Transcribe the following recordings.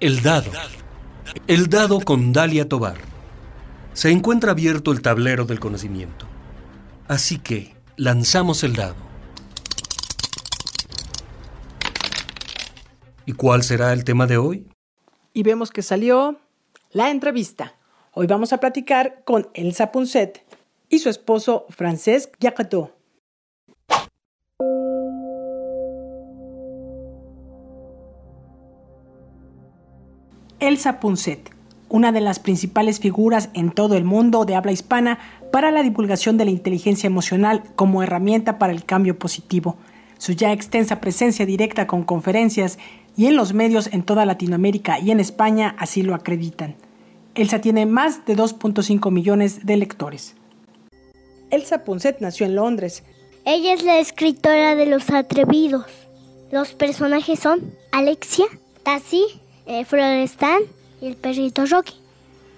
El dado. El dado con Dalia Tobar. Se encuentra abierto el tablero del conocimiento. Así que lanzamos el dado. ¿Y cuál será el tema de hoy? Y vemos que salió la entrevista. Hoy vamos a platicar con Elsa Punset y su esposo Francesc Jacquetot. Elsa Punset, una de las principales figuras en todo el mundo de habla hispana para la divulgación de la inteligencia emocional como herramienta para el cambio positivo. Su ya extensa presencia directa con conferencias y en los medios en toda Latinoamérica y en España así lo acreditan. Elsa tiene más de 2.5 millones de lectores. Elsa Punset nació en Londres. Ella es la escritora de Los Atrevidos. Los personajes son Alexia, Tassi, eh, Florestan y el perrito Rocky.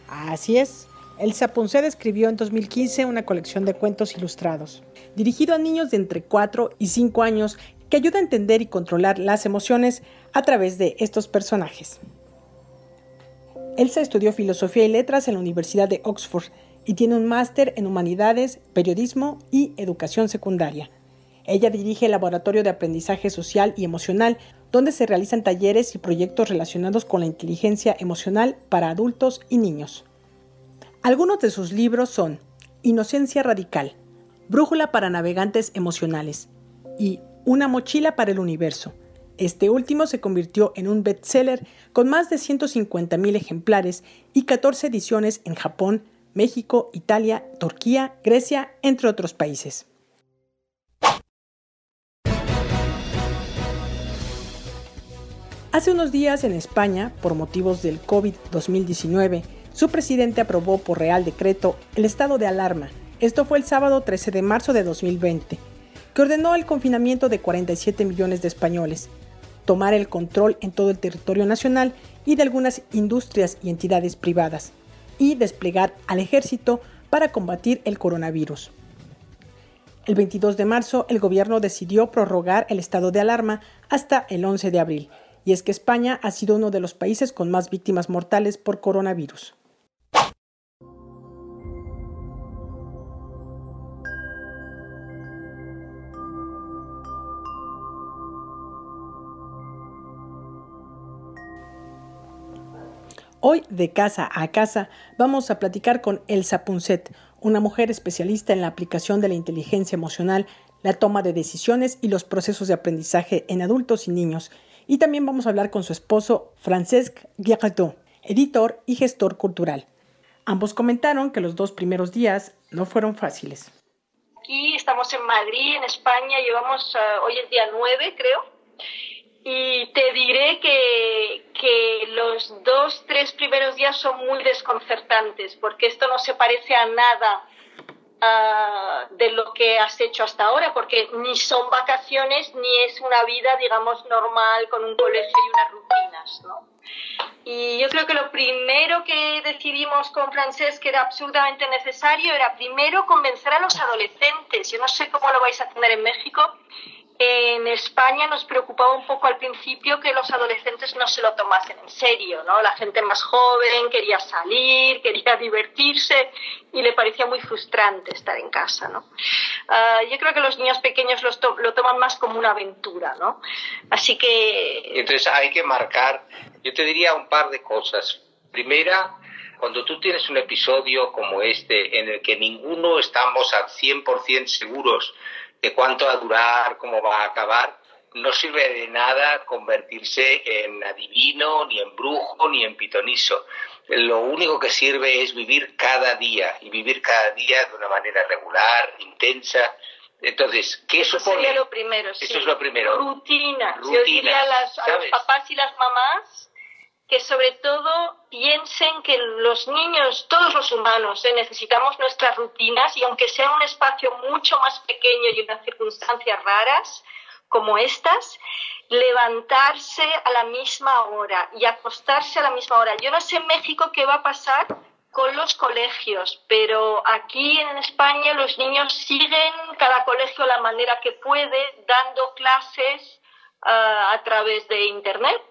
Así es. Elsa Punset escribió en 2015 una colección de cuentos ilustrados, dirigido a niños de entre 4 y 5 años que ayuda a entender y controlar las emociones a través de estos personajes. Elsa estudió filosofía y letras en la Universidad de Oxford y tiene un máster en humanidades, periodismo y educación secundaria. Ella dirige el Laboratorio de Aprendizaje Social y Emocional, donde se realizan talleres y proyectos relacionados con la inteligencia emocional para adultos y niños. Algunos de sus libros son Inocencia Radical, Brújula para Navegantes Emocionales y Una Mochila para el Universo. Este último se convirtió en un bestseller con más de 150.000 ejemplares y 14 ediciones en Japón, México, Italia, Turquía, Grecia, entre otros países. Hace unos días en España, por motivos del COVID-2019, su presidente aprobó por Real Decreto el estado de alarma. Esto fue el sábado 13 de marzo de 2020, que ordenó el confinamiento de 47 millones de españoles, tomar el control en todo el territorio nacional y de algunas industrias y entidades privadas, y desplegar al ejército para combatir el coronavirus. El 22 de marzo, el gobierno decidió prorrogar el estado de alarma hasta el 11 de abril y es que España ha sido uno de los países con más víctimas mortales por coronavirus. Hoy, de casa a casa, vamos a platicar con Elsa Punset, una mujer especialista en la aplicación de la inteligencia emocional, la toma de decisiones y los procesos de aprendizaje en adultos y niños, y también vamos a hablar con su esposo, Francesc Guerretot, editor y gestor cultural. Ambos comentaron que los dos primeros días no fueron fáciles. Aquí estamos en Madrid, en España, llevamos uh, hoy el día 9, creo, y te diré que, que los dos, tres primeros días son muy desconcertantes, porque esto no se parece a nada Ah, de lo que has hecho hasta ahora, porque ni son vacaciones ni es una vida, digamos, normal con un colegio y unas rutinas, ¿no? Y yo creo que lo primero que decidimos con Francés que era absolutamente necesario era primero convencer a los adolescentes. Yo no sé cómo lo vais a tener en México, en España nos preocupaba un poco al principio que los adolescentes no se lo tomasen en serio, ¿no? La gente más joven quería salir, quería divertirse y le parecía muy frustrante estar en casa, ¿no? Ah, yo creo que los niños pequeños lo toman más como una aventura, ¿no? Así que... Entonces hay que marcar, yo te diría un par de cosas. Primera, cuando tú tienes un episodio como este en el que ninguno estamos al 100% seguros de cuánto va a durar, cómo va a acabar, no sirve de nada convertirse en adivino, ni en brujo, ni en pitoniso. Lo único que sirve es vivir cada día y vivir cada día de una manera regular, intensa. Entonces, ¿qué supone? Eso sería lo primero. Eso es lo primero. Rutina. Yo diría a, las, a los papás y las mamás que sobre todo piensen que los niños, todos los humanos, eh, necesitamos nuestras rutinas y aunque sea un espacio mucho más pequeño y unas circunstancias raras como estas, levantarse a la misma hora y acostarse a la misma hora. Yo no sé en México qué va a pasar con los colegios, pero aquí en España los niños siguen cada colegio la manera que puede, dando clases ah, a través de Internet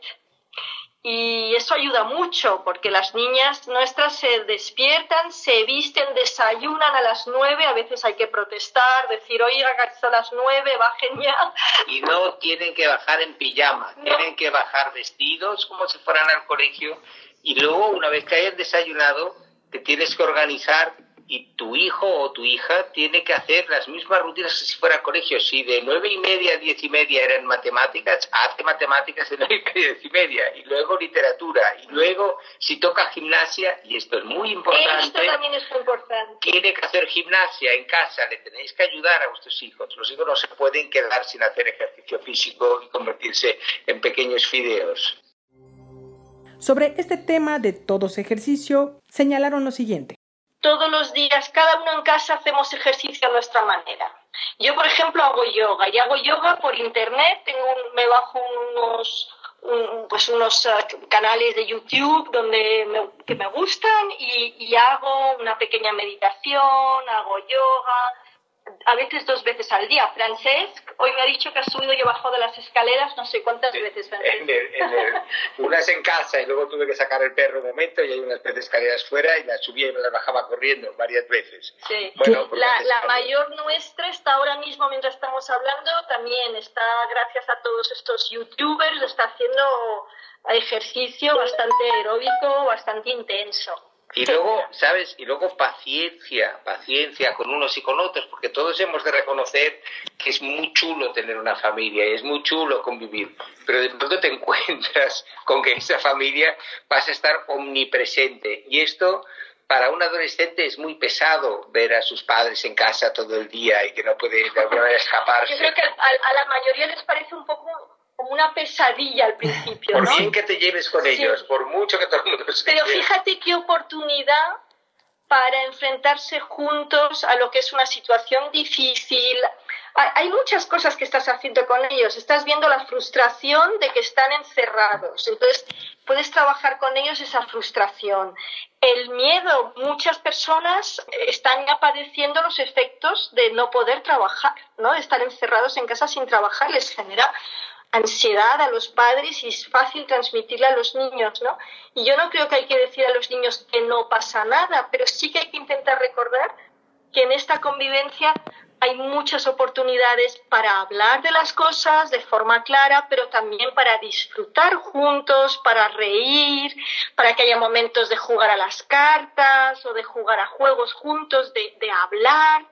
y eso ayuda mucho porque las niñas nuestras se despiertan, se visten, desayunan a las nueve, a veces hay que protestar, decir, oiga, a las nueve, bajen ya. Y no tienen que bajar en pijama, tienen que bajar vestidos como si fueran al colegio y luego una vez que hayan desayunado te tienes que organizar y tu hijo o tu hija tiene que hacer las mismas rutinas que si fuera al colegio. Si de nueve y media a diez y media eran matemáticas, hace matemáticas de nueve y media a diez y media, y luego literatura, y luego si toca gimnasia, y esto es muy importante. Esto también es muy importante. Tiene que hacer gimnasia en casa, le tenéis que ayudar a vuestros hijos. Los hijos no se pueden quedar sin hacer ejercicio físico y convertirse en pequeños fideos. Sobre este tema de todos ejercicio, señalaron lo siguiente todos los días, cada uno en casa hacemos ejercicio a nuestra manera. Yo, por ejemplo, hago yoga y hago yoga por internet, tengo me bajo unos, pues unos eh, canales de YouTube donde me, que me gustan y hago una pequeña meditación, hago yoga, a veces dos veces al día. Francesc hoy me ha dicho que ha subido y bajado de las escaleras no sé cuántas veces, En unas en casa y luego tuve que sacar el perro un momento y hay unas veces escaleras fuera y las subía y me las bajaba corriendo varias veces. Sí. Bueno, la, la mayor nuestra está ahora mismo, mientras estamos hablando, también está, gracias a todos estos youtubers, está haciendo ejercicio bastante aeróbico, bastante intenso. Y luego, ¿sabes? Y luego paciencia, paciencia con unos y con otros, porque todos hemos de reconocer que es muy chulo tener una familia y es muy chulo convivir, pero de pronto te encuentras con que esa familia vas a estar omnipresente. Y esto, para un adolescente, es muy pesado ver a sus padres en casa todo el día y que no puede de alguna manera escaparse. Yo creo que a la mayoría les parece un poco como una pesadilla al principio. Por ¿no? que te lleves con ellos, por mucho que todo el mundo Pero fíjate qué oportunidad para enfrentarse juntos a lo que es una situación difícil. Hay muchas cosas que estás haciendo con ellos. Estás viendo la frustración de que están encerrados. Entonces, puedes trabajar con ellos esa frustración. El miedo, muchas personas están ya padeciendo los efectos de no poder trabajar, ¿no? De estar encerrados en casa sin trabajar les genera ansiedad a los padres y es fácil transmitirla a los niños, ¿no? Y yo no creo que hay que decir a los niños que no pasa nada, pero sí que hay que intentar recordar que en esta convivencia hay muchas oportunidades para hablar de las cosas de forma clara, pero también para disfrutar juntos, para reír, para que haya momentos de jugar a las cartas o de jugar a juegos juntos, de, de hablar,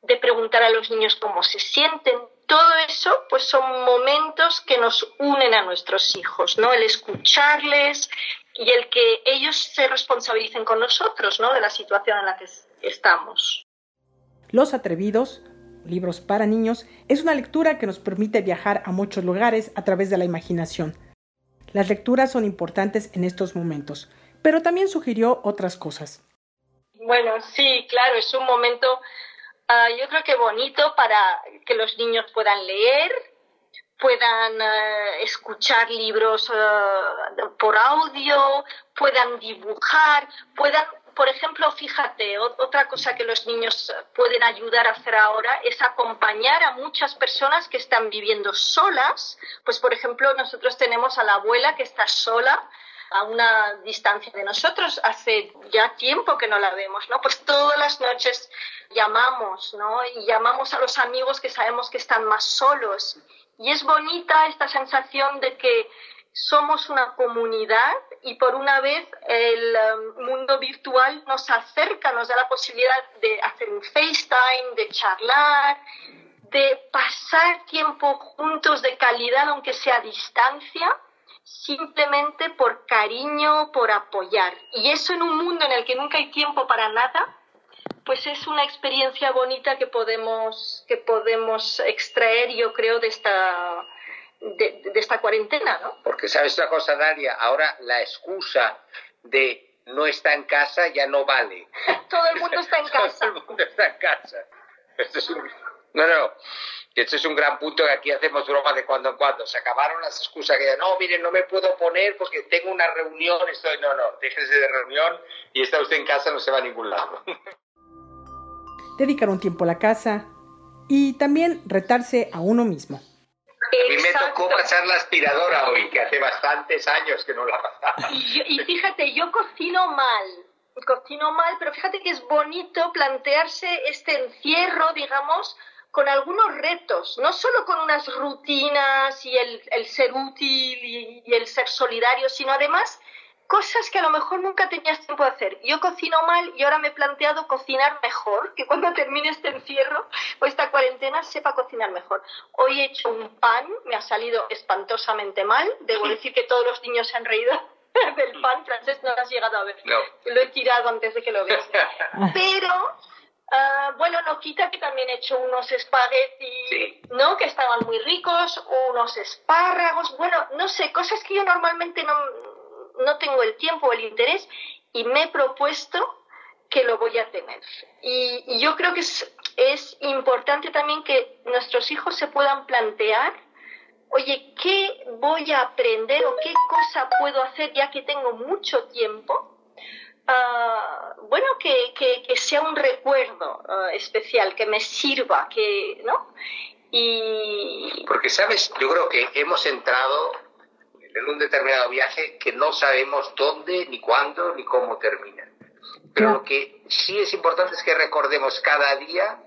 de preguntar a los niños cómo se sienten todo eso pues son momentos que nos unen a nuestros hijos, ¿no? El escucharles y el que ellos se responsabilicen con nosotros, ¿no? De la situación en la que estamos. Los atrevidos, libros para niños, es una lectura que nos permite viajar a muchos lugares a través de la imaginación. Las lecturas son importantes en estos momentos, pero también sugirió otras cosas. Bueno, sí, claro, es un momento Ah, yo creo que bonito para que los niños puedan leer, puedan eh, escuchar libros eh, por audio, puedan dibujar, puedan, por ejemplo, fíjate, otra cosa que los niños pueden ayudar a hacer ahora es acompañar a muchas personas que están viviendo solas. Pues, por ejemplo, nosotros tenemos a la abuela que está sola a una distancia de nosotros. Hace ya tiempo que no la vemos, ¿no? Pues todas las noches llamamos, ¿no? Y llamamos a los amigos que sabemos que están más solos. Y es bonita esta sensación de que somos una comunidad y por una vez el um, mundo virtual nos acerca, nos da la posibilidad de hacer un FaceTime, de charlar, de pasar tiempo juntos de calidad, aunque sea a distancia, simplemente por cariño, por apoyar. Y eso en un mundo en el que nunca hay tiempo para nada, pues es una experiencia bonita que podemos, que podemos extraer, yo creo, de esta, de, esta cuarentena, ¿no? Porque sabes una cosa, Daria, ahora la excusa de no está en casa ya no vale. Todo el mundo está en casa. Todo el mundo está en casa. Esto es un... No, no. Y este es un gran punto que aquí hacemos broma de cuando en cuando. Se acabaron las excusas que no, miren, no me puedo poner porque tengo una reunión, estoy, no, no, déjese de reunión y está usted en casa, no se va a ningún lado. Dedicar un tiempo a la casa y también retarse a uno mismo. A mí me tocó pasar la aspiradora hoy, que hace bastantes años que no la pasaba. Y, y fíjate, yo cocino mal, cocino mal, pero fíjate que es bonito plantearse este encierro, digamos, con algunos retos, no solo con unas rutinas y el, el ser útil y, y, el ser solidario, sino además cosas que a lo mejor nunca tenías tiempo de hacer. Yo cocino mal y ahora me he planteado cocinar mejor, que cuando termine este encierro o esta cuarentena sepa cocinar mejor. Hoy he hecho un pan, me ha salido espantosamente mal, debo decir que todos los niños se han reído del pan francés, no lo has llegado a ver. No. Lo he tirado antes de que lo veas. Pero Uh, bueno, no quita que también he hecho unos espaguetis, Sí. ¿no? Que estaban muy ricos, unos espárragos, bueno, no sé, cosas que yo normalmente no, no tengo el tiempo o el interés y me he propuesto que lo voy a tener. Y, y yo creo que es, es importante también que nuestros hijos se puedan plantear, oye, ¿qué voy a aprender o qué cosa puedo hacer ya que tengo mucho tiempo? Ah, bueno, que, que, que sea un recuerdo ah, especial, que me sirva, que, ¿no? Y Porque, ¿sabes? Yo creo que hemos entrado en un determinado viaje que no sabemos dónde, ni cuándo, ni cómo termina. Pero Claro. lo que sí es importante es que recordemos cada día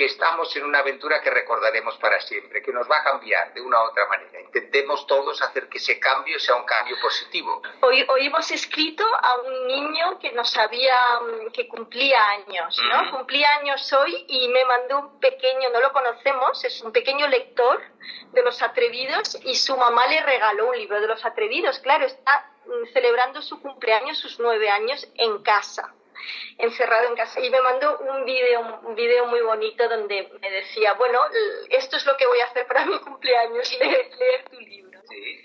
que estamos en una aventura que recordaremos para siempre, que nos va a cambiar de una u otra manera. Intentemos todos hacer que ese cambio sea un cambio positivo. hoy, hoy hemos escrito a un niño que nos había, mm, que cumplía años, ¿no? Cumplía años hoy y me mandó un pequeño, no lo conocemos, es un pequeño lector de Los Atrevidos y su mamá le regaló un libro de Los Atrevidos. Claro, está mm, celebrando su cumpleaños, sus nueve años, en casa encerrado en casa. Y me mandó un video un video muy bonito donde me decía bueno esto es lo que voy a hacer para mi cumpleaños leer, leer tu libro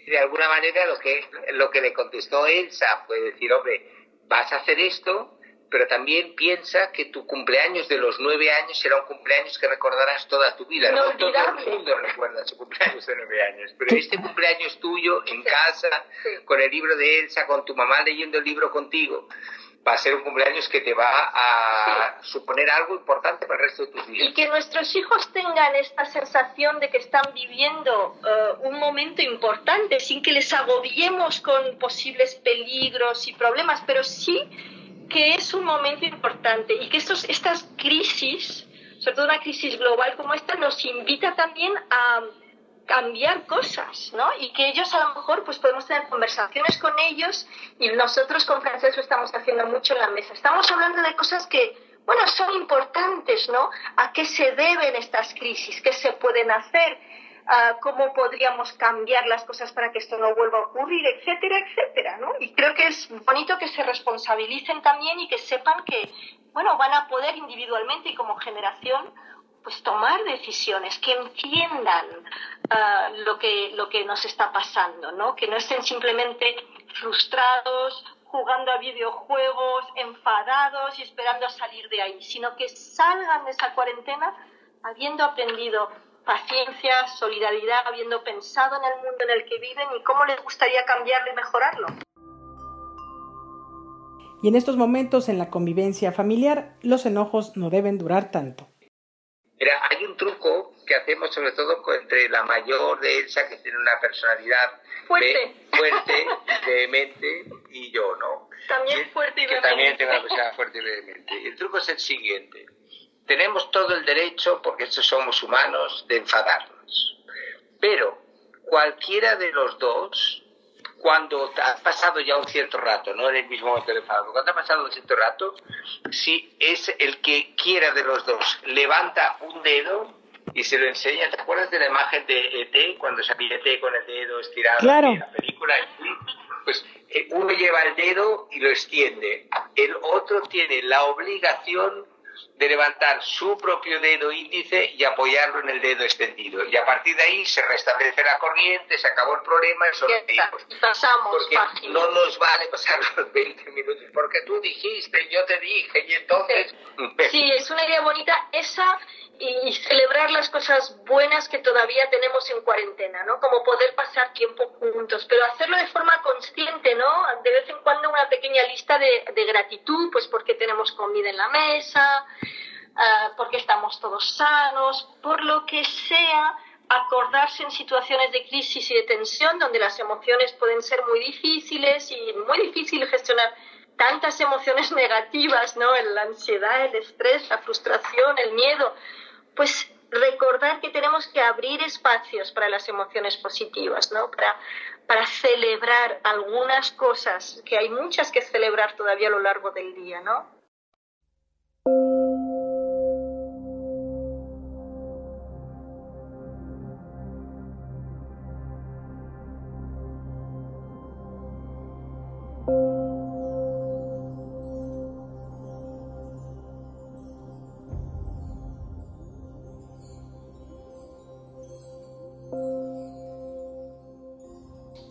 De alguna manera lo que, lo que le contestó Elsa fue decir, hombre, vas a hacer esto, pero también piensa que tu cumpleaños de los nueve años será un cumpleaños que recordarás toda tu vida. No todo el mundo recuerda su cumpleaños de nueve años, pero este cumpleaños tuyo en casa, Sí. con el libro de Elsa, con tu mamá leyendo el libro contigo, va a ser un cumpleaños que te va a suponer algo importante para el resto de tus días. y que nuestros hijos tengan esta sensación de que están viviendo eh, un momento importante sin que les agobiemos con posibles peligros y problemas, pero sí que es un momento importante y que estos, estas crisis, sobre todo una crisis global como esta, nos invita también a cambiar cosas, ¿no? Y que ellos a lo mejor pues podemos tener conversaciones con ellos y nosotros con Francés lo estamos haciendo mucho en la mesa. Estamos hablando de cosas que, bueno, son importantes, ¿no? ¿A qué se deben estas crisis? ¿Qué se pueden hacer? ¿Cómo podríamos cambiar las cosas para que esto no vuelva a ocurrir? Etcétera, etcétera, ¿no? Y creo que es bonito que se responsabilicen también y que sepan que, bueno, van a poder individualmente y como generación pues tomar decisiones, que entiendan ah, lo, que, lo que nos está pasando, ¿no? Que no estén simplemente frustrados, jugando a videojuegos, enfadados y esperando salir de ahí, sino que salgan de esa cuarentena habiendo aprendido paciencia, solidaridad, habiendo pensado en el mundo en el que viven y cómo les gustaría cambiarlo y mejorarlo. Y en estos momentos en la convivencia familiar, los enojos no deben durar tanto. Mira, hay un truco que hacemos sobre todo entre la mayor de Elsa, que tiene una personalidad Fuerte. ve- fuerte, vehemente, y yo no. También fuerte y que también vehemente. tengo una personalidad fuerte y vehemente. Y el truco es el siguiente. Tenemos todo el derecho, porque estos somos humanos, de enfadarnos. Pero cualquiera de los dos, cuando ha pasado ya un cierto rato, no en el mismo momento de enfado, cuando ha pasado un cierto rato, si es el que quiera de los dos, levanta un dedo y se lo enseña. ¿Te acuerdas de la imagen de ET, cuando salía ET con el dedo estirado Claro. en la película? Pues eh, uno lleva el dedo y lo extiende. El otro tiene la obligación de levantar su propio dedo índice y apoyarlo en el dedo extendido. Y a partir de ahí se restablece la corriente, se acabó el problema y sonreímos. Y pasamos Porque página. no nos vale pasar los 20 minutos, porque tú dijiste, yo te dije, y entonces... Sí, es una idea bonita esa y, celebrar las cosas buenas que todavía tenemos en cuarentena, ¿no? Como poder pasar tiempo juntos, pero hacerlo de forma consciente, ¿no? De vez en cuando una pequeña lista de, gratitud, pues porque tenemos comida en la mesa, ah, porque estamos todos sanos, por lo que sea, acordarse en situaciones de crisis y de tensión, donde las emociones pueden ser muy difíciles y muy difícil gestionar tantas emociones negativas, ¿no? La ansiedad, el estrés, la frustración, el miedo. Pues recordar que tenemos que abrir espacios para las emociones positivas, ¿no? Para, celebrar algunas cosas, que hay muchas que celebrar todavía a lo largo del día, ¿no?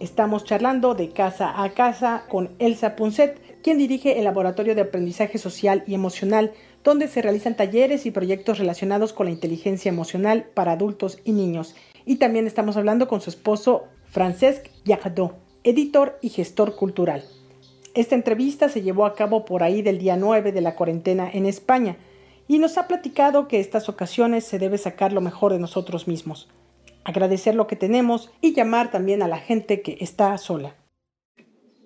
Estamos charlando de casa a casa con Elsa Punset, quien dirige el Laboratorio de Aprendizaje Social y Emocional, donde se realizan talleres y proyectos relacionados con la inteligencia emocional para adultos y niños. Y también estamos hablando con su esposo Francesc Yardó, editor y gestor cultural. Esta entrevista se llevó a cabo por ahí del día 9 de la cuarentena en España y nos ha platicado que estas ocasiones se debe sacar lo mejor de nosotros mismos agradecer lo que tenemos y llamar también a la gente que está sola.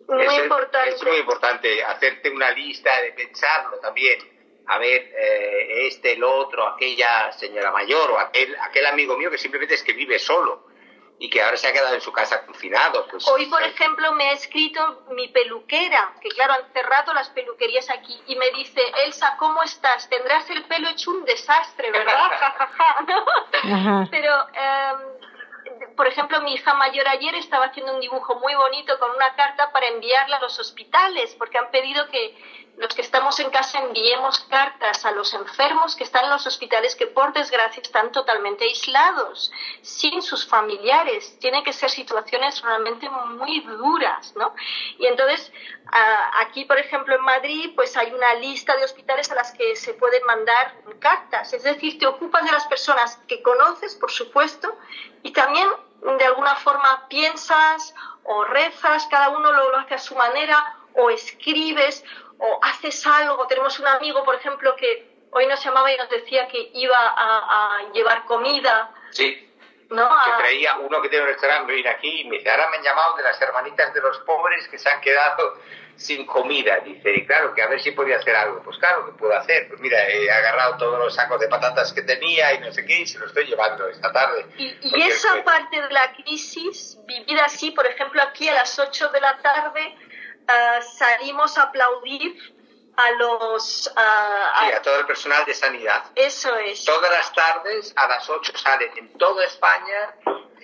Muy es, importante. Es muy importante hacerte una lista de pensarlo también. A ver, eh, este, el otro, aquella señora mayor o aquel, aquel amigo mío que simplemente es que vive solo y que ahora se ha quedado en su casa confinado. Pues, Hoy, por ejemplo, me ha escrito mi peluquera, que claro, han cerrado las peluquerías aquí, y me dice, Elsa, ¿cómo estás? Tendrás el pelo hecho un desastre, ¿verdad? Pero, em, por ejemplo, mi hija mayor ayer estaba haciendo un dibujo muy bonito con una carta para enviarla a los hospitales, porque han pedido que los que estamos en casa enviemos cartas a los enfermos que están en los hospitales que por desgracia están totalmente aislados, sin sus familiares. Tienen que ser situaciones realmente muy duras, ¿no? Y entonces, aquí, por ejemplo, en Madrid, pues hay una lista de hospitales a las que se pueden mandar cartas. Es decir, te ocupas de las personas que conoces, por supuesto, y también de alguna forma piensas o rezas, cada uno lo, lo hace a su manera, o escribes o haces algo. Tenemos un amigo, por ejemplo, que hoy nos llamaba y nos decía que iba a, llevar comida. Sí. ¿no? Que traía uno que tiene un restaurante, aquí y me dice, ahora me han llamado de las hermanitas de los pobres que se han quedado sin comida. Dice, y claro, que a ver si podía hacer algo. Pues claro que puedo hacer. Pues mira, he agarrado todos los sacos de patatas que tenía y no sé qué y se lo estoy llevando esta tarde. Y, y esa parte de la crisis, vivida así, por ejemplo, aquí a las 8 de la tarde, Ah, salimos a aplaudir a los... Ah, a, todo el personal de sanidad. Eso es. Todas las tardes a las 8 salen en toda España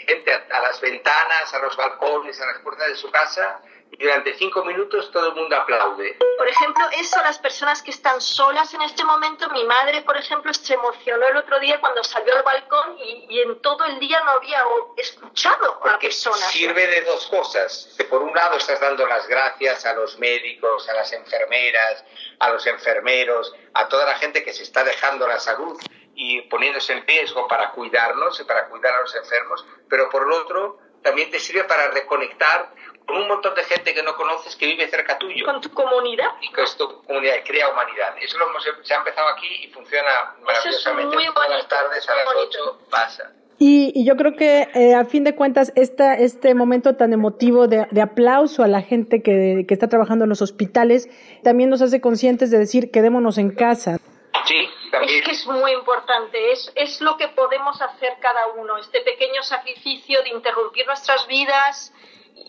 gente a, las ventanas, a los balcones, a las puertas de su casa y durante cinco minutos todo el mundo aplaude. Por ejemplo, eso, las personas que están solas en este momento, mi madre, por ejemplo, se emocionó el otro día cuando salió al balcón y, en todo el día no había escuchado a personas. Sirve de dos cosas. por un lado estás dando las gracias a los médicos, a las enfermeras, a los enfermeros, a toda la gente que se está dejando la salud y poniéndose en riesgo para cuidarnos y para cuidar a los enfermos, pero por el otro también te sirve para reconectar con un montón de gente que no conoces que vive cerca tuyo. Con tu comunidad. Y con tu comunidad, crea humanidad. Eso lo hemos, se ha empezado aquí y funciona maravillosamente. muy Todas las tardes a las 8 pasa. Y, yo creo que eh, a fin de cuentas esta, este momento tan emotivo de, de aplauso a la gente que, que, está trabajando en los hospitales también nos hace conscientes de decir quedémonos en casa. Sí, también. Es que es muy importante, es, es lo que podemos hacer cada uno, este pequeño sacrificio de interrumpir nuestras vidas,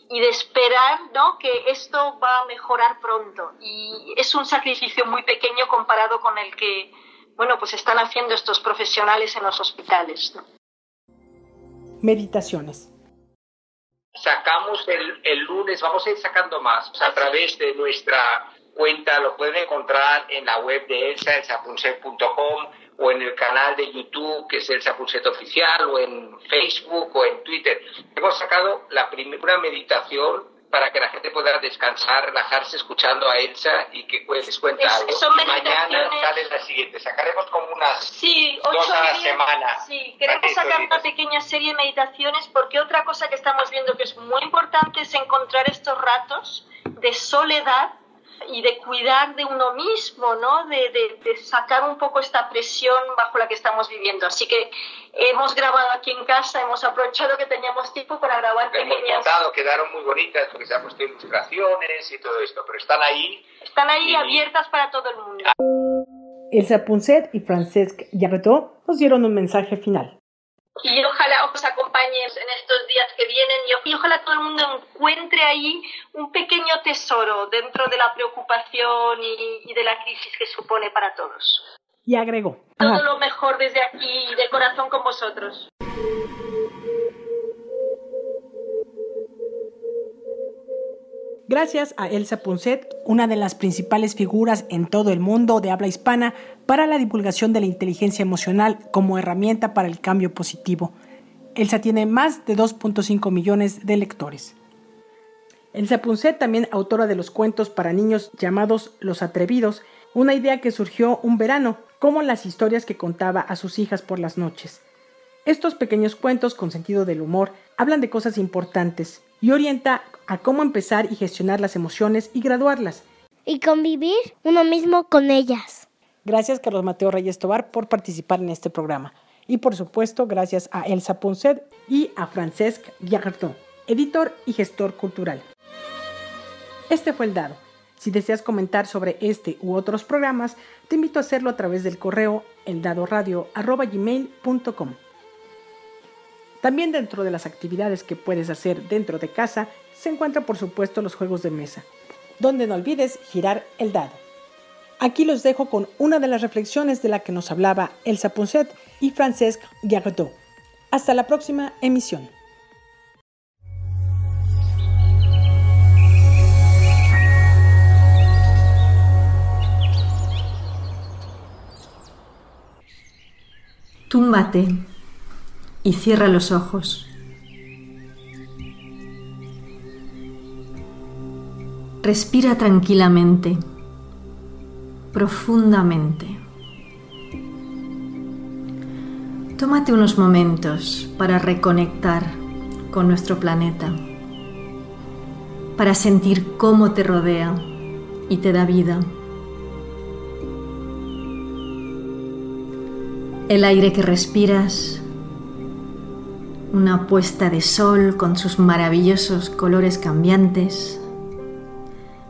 y de esperar ¿no? que esto va a mejorar pronto. Y es un sacrificio muy pequeño comparado con el que bueno, pues están haciendo estos profesionales en los hospitales. Meditaciones. Sacamos el, el, lunes, vamos a ir sacando más a través de nuestra cuenta, lo pueden encontrar en la web de Elsa, elsapunset.com o en el canal de YouTube, que es el Sapulset Oficial, o en Facebook o en Twitter. Hemos sacado la primera meditación para que la gente pueda descansar, relajarse escuchando a Elsa y que les cuente algo. y mañana sale la siguiente. Sacaremos como unas sí, dos a la semana. Sí, queremos sacar una pequeña serie de meditaciones porque otra cosa que estamos viendo que es muy importante es encontrar estos ratos de soledad y de cuidar de uno mismo, ¿no? De, de, sacar un poco esta presión bajo la que estamos viviendo. Así que hemos grabado aquí en casa, hemos aprovechado que teníamos tiempo para grabar hemos Montado, quedaron muy bonitas porque se han puesto ilustraciones y todo esto, pero están ahí. Están ahí abiertas para todo el mundo. Elsa Punset y Francesc Yarretó nos dieron un mensaje final y ojalá os acompañes en estos días que vienen y ojalá todo el mundo encuentre ahí un pequeño tesoro dentro de la preocupación y, de la crisis que supone para todos. Y agregó. Todo lo mejor desde aquí, de corazón con vosotros. Gracias a Elsa Punset, una de las principales figuras en todo el mundo de habla hispana para la divulgación de la inteligencia emocional como herramienta para el cambio positivo. Elsa tiene más de 2.5 millones de lectores. Elsa Punset, también autora de los cuentos para niños llamados Los Atrevidos, una idea que surgió un verano, como las historias que contaba a sus hijas por las noches. Estos pequeños cuentos con sentido del humor hablan de cosas importantes y orienta a cómo empezar y gestionar las emociones y graduarlas. Y convivir uno mismo con ellas. Gracias Carlos Mateo Reyes Tobar por participar en este programa. Y por supuesto, gracias a Elsa Ponset y a Francesc Guillardó, editor y gestor cultural. Este fue el dado. Si deseas comentar sobre este u otros programas, te invito a hacerlo a través del correo eldadoradio.com. También dentro de las actividades que puedes hacer dentro de casa se encuentran por supuesto los juegos de mesa, donde no olvides girar el dado. Aquí los dejo con una de las reflexiones de la que nos hablaba Elsa Ponset y Francesc Garreau. Hasta la próxima emisión. Túmbate y cierra los ojos. Respira tranquilamente, profundamente. Tómate unos momentos para reconectar con nuestro planeta, para sentir cómo te rodea y te da vida. El aire que respiras una puesta de sol con sus maravillosos colores cambiantes,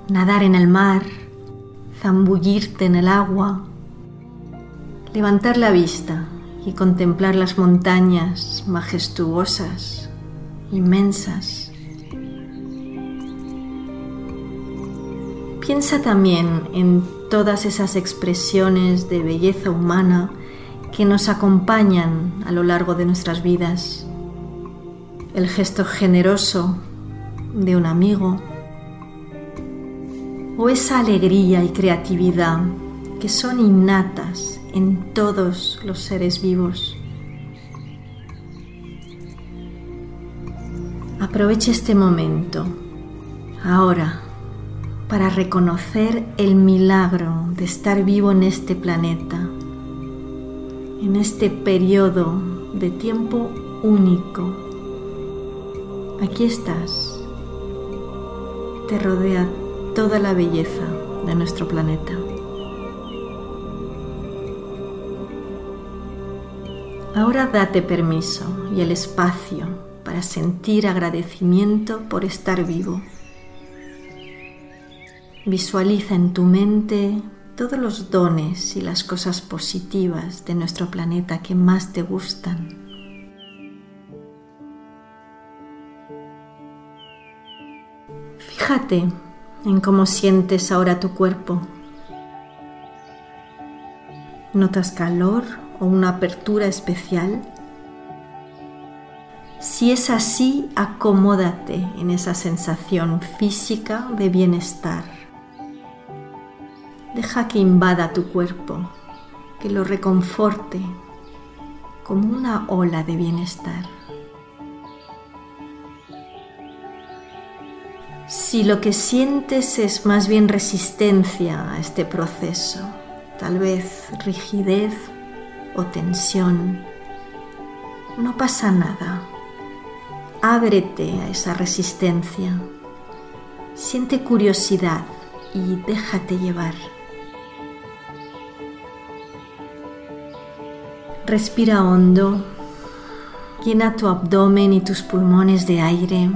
nadar en el mar, zambullirte en el agua, levantar la vista y contemplar las montañas majestuosas, inmensas. Piensa también en todas esas expresiones de belleza humana que nos acompañan a lo largo de nuestras vidas el gesto generoso de un amigo o esa alegría y creatividad que son innatas en todos los seres vivos. Aproveche este momento, ahora, para reconocer el milagro de estar vivo en este planeta, en este periodo de tiempo único Aquí estás. Te rodea toda la belleza de nuestro planeta. Ahora date permiso y el espacio para sentir agradecimiento por estar vivo. Visualiza en tu mente todos los dones y las cosas positivas de nuestro planeta que más te gustan. Fíjate en cómo sientes ahora tu cuerpo. ¿Notas calor o una apertura especial? Si es así, acomódate en esa sensación física de bienestar. Deja que invada tu cuerpo, que lo reconforte como una ola de bienestar. Si lo que sientes es más bien resistencia a este proceso, tal vez rigidez o tensión, no pasa nada. Ábrete a esa resistencia. Siente curiosidad y déjate llevar. Respira hondo, llena tu abdomen y tus pulmones de aire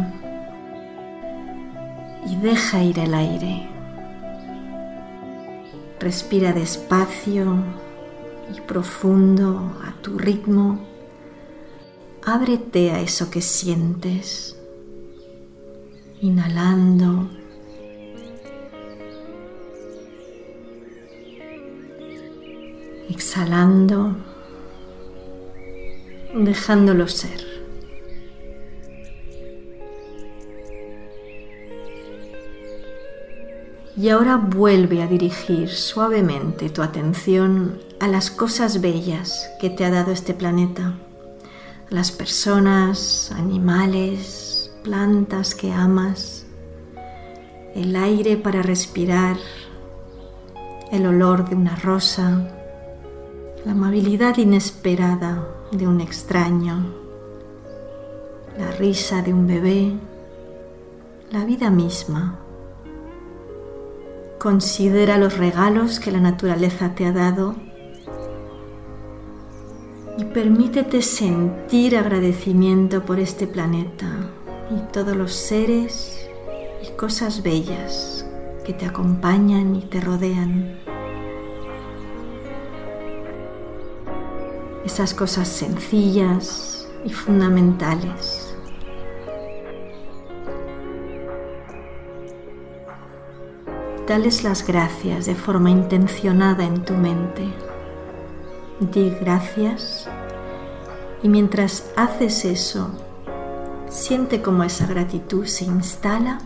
y deja ir el aire. Respira despacio y profundo a tu ritmo. Ábrete a eso que sientes. Inhalando. Exhalando. Dejándolo ser. Y ahora vuelve a dirigir suavemente tu atención a las cosas bellas que te ha dado este planeta, a las personas, animales, plantas que amas, el aire para respirar, el olor de una rosa, la amabilidad inesperada de un extraño, la risa de un bebé, la vida misma Considera los regalos que la naturaleza te ha dado y permítete sentir agradecimiento por este planeta y todos los seres y cosas bellas que te acompañan y te rodean. Esas cosas sencillas y fundamentales dales las gracias de forma intencionada en tu mente. Di gracias y mientras haces eso, siente cómo esa gratitud se instala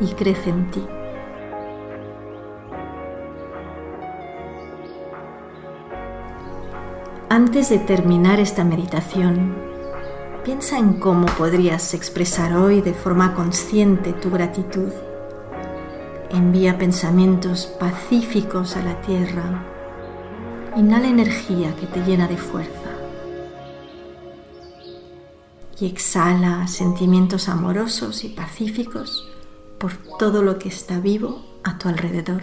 y crece en ti. Antes de terminar esta meditación, piensa en cómo podrías expresar hoy de forma consciente tu gratitud Envía pensamientos pacíficos a la tierra. Inhala energía que te llena de fuerza. Y exhala sentimientos amorosos y pacíficos por todo lo que está vivo a tu alrededor.